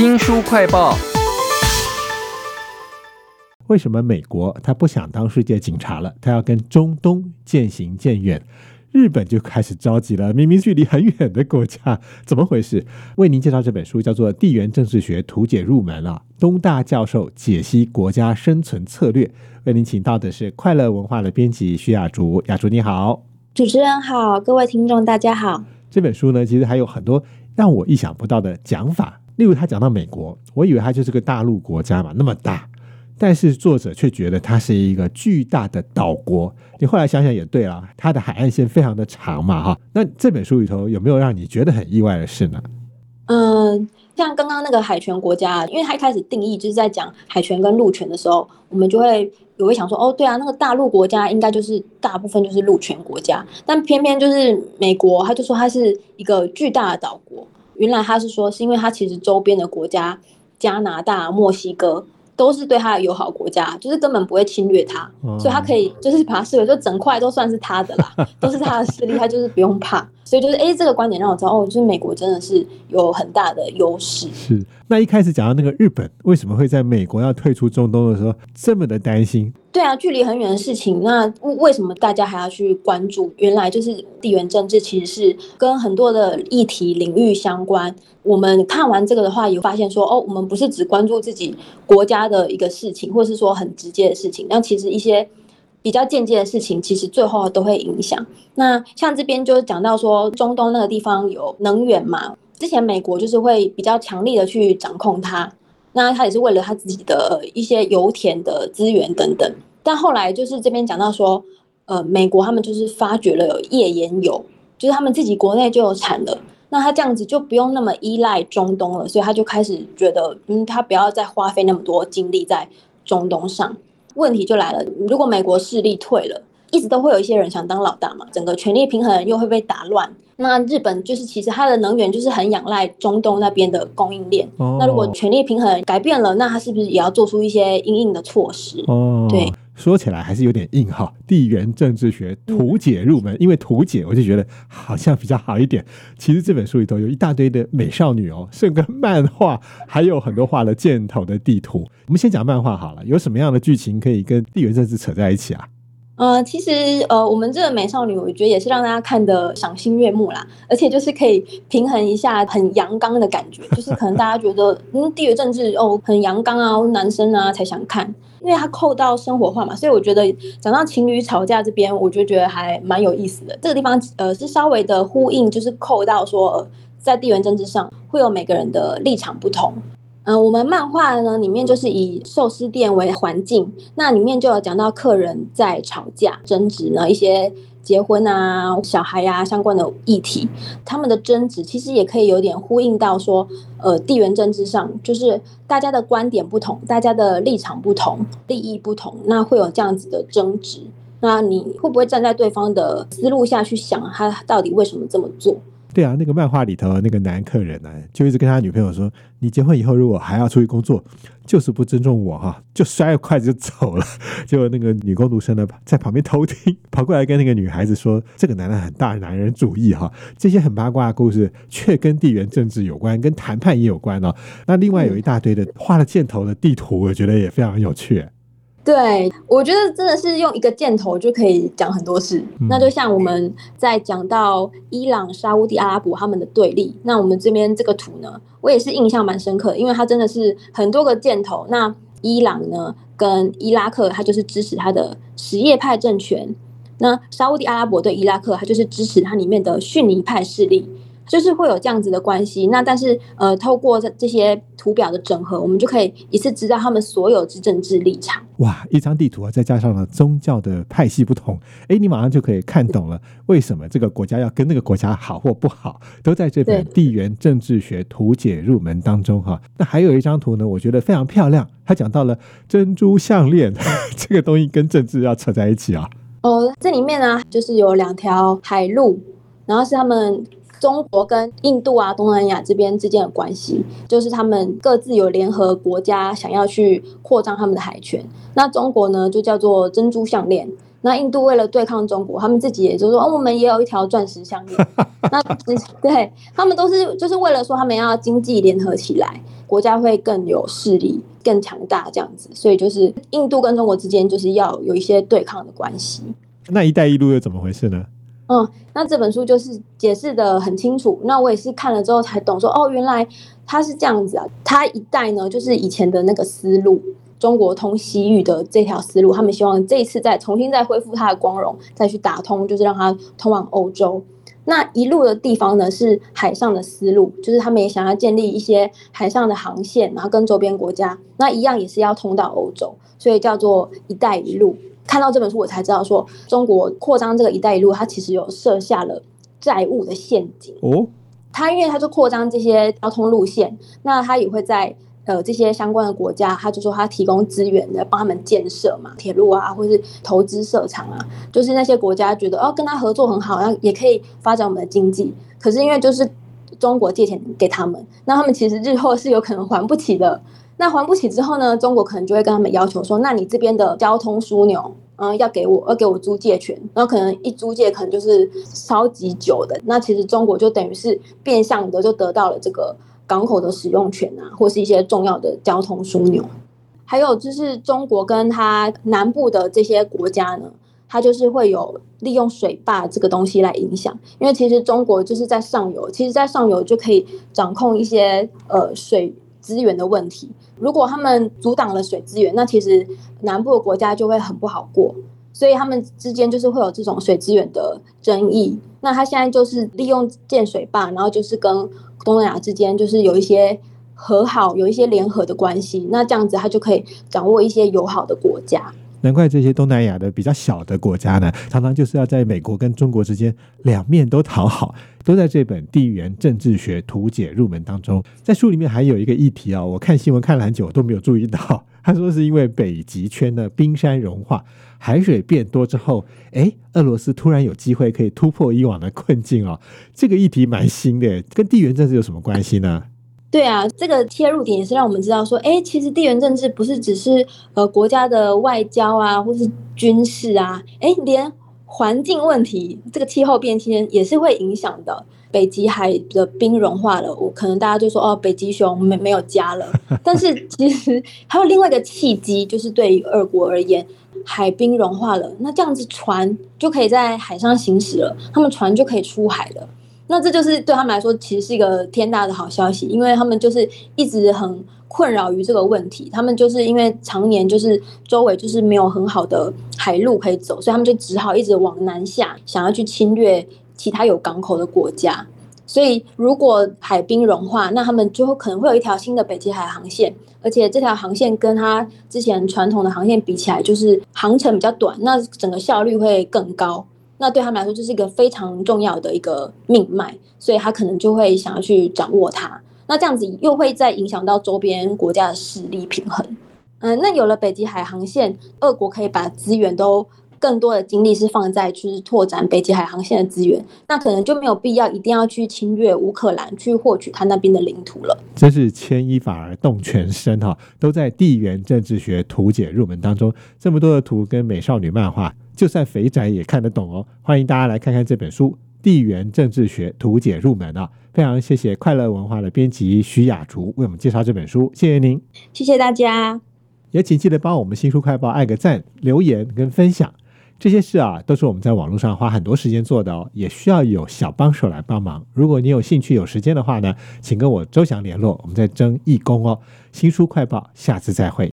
新书快报。为什么美国他不想当世界警察了？他要跟中东渐行渐远。日本就开始着急了，明明距离很远的国家，怎么回事？为您介绍这本书叫做《地缘政治学图解入门》啊，东大教授解析国家生存策略。为您请到的是快乐文化的编辑徐雅竹，雅竹你好，主持人好，各位听众大家好。这本书呢，其实还有很多让我意想不到的讲法，例如他讲到美国，我以为它就是个大陆国家嘛，那么大。但是作者却觉得它是一个巨大的岛国。你后来想想也对啊，它的海岸线非常的长嘛，哈。那这本书里头有没有让你觉得很意外的事呢？嗯，像刚刚那个海权国家，因为它一开始定义就是在讲海权跟陆权的时候，我们就会有会想说，哦，对啊，那个大陆国家应该就是大部分就是陆权国家，但偏偏就是美国，他就说它是一个巨大的岛国。原来他是说，是因为他其实周边的国家，加拿大、墨西哥。都是对他的友好国家，就是根本不会侵略他，所以他可以就是把他视为就整块都算是他的啦，都是他的势力，他就是不用怕。所以就是哎，这个观点让我知道哦，就是美国真的是有很大的优势。是，那一开始讲到那个日本为什么会在美国要退出中东的时候这么的担心？对啊，距离很远的事情，那为什么大家还要去关注？原来就是地缘政治其实是跟很多的议题领域相关。我们看完这个的话，也发现说哦，我们不是只关注自己国家的一个事情，或是说很直接的事情，那其实一些比较间接的事情，其实最后都会影响。那像这边就讲到说，中东那个地方有能源嘛，之前美国就是会比较强力的去掌控它。那他也是为了他自己的一些油田的资源等等，但后来就是这边讲到说，呃，美国他们就是发掘了有页岩油，就是他们自己国内就有产了，那他这样子就不用那么依赖中东了，所以他就开始觉得，嗯，他不要再花费那么多精力在中东上。问题就来了，如果美国势力退了，一直都会有一些人想当老大嘛，整个权力平衡又会被打乱。那日本就是其实它的能源就是很仰赖中东那边的供应链。那如果权力平衡改变了，那它是不是也要做出一些硬硬的措施？哦，对，说起来还是有点硬哈。地缘政治学图解入门，因为图解我就觉得好像比较好一点。其实这本书里头有一大堆的美少女哦，甚至漫画，还有很多画了箭头的地图。我们先讲漫画好了，有什么样的剧情可以跟地缘政治扯在一起啊？呃，其实呃，我们这个美少女，我觉得也是让大家看的赏心悦目啦，而且就是可以平衡一下很阳刚的感觉，就是可能大家觉得嗯，地缘政治哦很阳刚啊，男生啊才想看，因为它扣到生活化嘛，所以我觉得讲到情侣吵架这边，我就觉得还蛮有意思的。这个地方呃是稍微的呼应，就是扣到说在地缘政治上会有每个人的立场不同。嗯，我们漫画呢里面就是以寿司店为环境，那里面就有讲到客人在吵架、争执呢一些结婚啊、小孩呀相关的议题，他们的争执其实也可以有点呼应到说，呃，地缘政治上就是大家的观点不同，大家的立场不同，利益不同，那会有这样子的争执。那你会不会站在对方的思路下去想，他到底为什么这么做？对啊，那个漫画里头那个男客人呢，就一直跟他女朋友说：“你结婚以后如果还要出去工作，就是不尊重我哈！”就摔了筷子就走了。结果那个女工读生呢，在旁边偷听，跑过来跟那个女孩子说：“这个男的很大男人主义哈！”这些很八卦的故事，却跟地缘政治有关，跟谈判也有关哦。那另外有一大堆的画了箭头的地图，我觉得也非常有趣。对，我觉得真的是用一个箭头就可以讲很多事。那就像我们在讲到伊朗、沙地阿拉伯他们的对立，那我们这边这个图呢，我也是印象蛮深刻，因为它真的是很多个箭头。那伊朗呢，跟伊拉克，它就是支持它的什叶派政权；那沙地阿拉伯对伊拉克，它就是支持它里面的逊尼派势力。就是会有这样子的关系，那但是呃，透过这这些图表的整合，我们就可以一次知道他们所有之政治立场。哇，一张地图啊，再加上了宗教的派系不同，哎，你马上就可以看懂了为什么这个国家要跟那个国家好或不好，都在这本地缘政治学图解入门当中哈。那还有一张图呢，我觉得非常漂亮，它讲到了珍珠项链 这个东西跟政治要扯在一起啊。哦，这里面呢，就是有两条海路，然后是他们。中国跟印度啊、东南亚这边之间的关系，就是他们各自有联合国家想要去扩张他们的海权。那中国呢，就叫做珍珠项链；那印度为了对抗中国，他们自己也就说，哦，我们也有一条钻石项链。那对他们都是就是为了说他们要经济联合起来，国家会更有势力、更强大这样子。所以就是印度跟中国之间就是要有一些对抗的关系。那一带一路又怎么回事呢？嗯，那这本书就是解释的很清楚。那我也是看了之后才懂，说哦，原来它是这样子啊。它一带呢，就是以前的那个思路。中国通西域的这条思路，他们希望这一次再重新再恢复它的光荣，再去打通，就是让它通往欧洲。那一路的地方呢，是海上的思路，就是他们也想要建立一些海上的航线，然后跟周边国家那一样，也是要通到欧洲，所以叫做“一带一路”。看到这本书，我才知道说，中国扩张这个“一带一路”，它其实有设下了债务的陷阱哦。它因为它就扩张这些交通路线，那它也会在。呃，这些相关的国家，他就说他提供资源的，帮他们建设嘛，铁路啊，或是投资设厂啊，就是那些国家觉得哦，跟他合作很好，然后也可以发展我们的经济。可是因为就是中国借钱给他们，那他们其实日后是有可能还不起的。那还不起之后呢，中国可能就会跟他们要求说，那你这边的交通枢纽，嗯，要给我，要给我租借权。然后可能一租借可能就是超级久的。那其实中国就等于是变相的就得到了这个。港口的使用权啊，或是一些重要的交通枢纽，还有就是中国跟它南部的这些国家呢，它就是会有利用水坝这个东西来影响。因为其实中国就是在上游，其实在上游就可以掌控一些呃水资源的问题。如果他们阻挡了水资源，那其实南部的国家就会很不好过。所以他们之间就是会有这种水资源的争议。那他现在就是利用建水坝，然后就是跟。东南亚之间就是有一些和好，有一些联合的关系，那这样子他就可以掌握一些友好的国家。难怪这些东南亚的比较小的国家呢，常常就是要在美国跟中国之间两面都讨好，都在这本地缘政治学图解入门当中。在书里面还有一个议题啊，我看新闻看了很久都没有注意到。他说是因为北极圈的冰山融化，海水变多之后，哎，俄罗斯突然有机会可以突破以往的困境哦。这个议题蛮新的，跟地缘政治有什么关系呢？对啊，这个切入点也是让我们知道说，哎，其实地缘政治不是只是呃国家的外交啊，或是军事啊，哎，连环境问题，这个气候变迁也是会影响的。北极海的冰融化了，我可能大家就说哦，北极熊没没有家了。但是其实还有另外一个契机，就是对于俄国而言，海冰融化了，那这样子船就可以在海上行驶了，他们船就可以出海了。那这就是对他们来说，其实是一个天大的好消息，因为他们就是一直很困扰于这个问题，他们就是因为常年就是周围就是没有很好的海路可以走，所以他们就只好一直往南下，想要去侵略。其他有港口的国家，所以如果海冰融化，那他们就会可能会有一条新的北极海航线，而且这条航线跟它之前传统的航线比起来，就是航程比较短，那整个效率会更高。那对他们来说，这是一个非常重要的一个命脉，所以他可能就会想要去掌握它。那这样子又会再影响到周边国家的势力平衡。嗯，那有了北极海航线，俄国可以把资源都。更多的精力是放在就是拓展北极海航线的资源，那可能就没有必要一定要去侵略乌克兰去获取他那边的领土了。真是牵一发而动全身哈，都在地缘政治学图解入门当中。这么多的图跟美少女漫画，就算肥宅也看得懂哦。欢迎大家来看看这本书《地缘政治学图解入门》啊！非常谢谢快乐文化的编辑徐雅竹为我们介绍这本书，谢谢您，谢谢大家，也请记得帮我们新书快报按个赞、留言跟分享。这些事啊，都是我们在网络上花很多时间做的哦，也需要有小帮手来帮忙。如果你有兴趣、有时间的话呢，请跟我周翔联络，我们在征义工哦。新书快报，下次再会。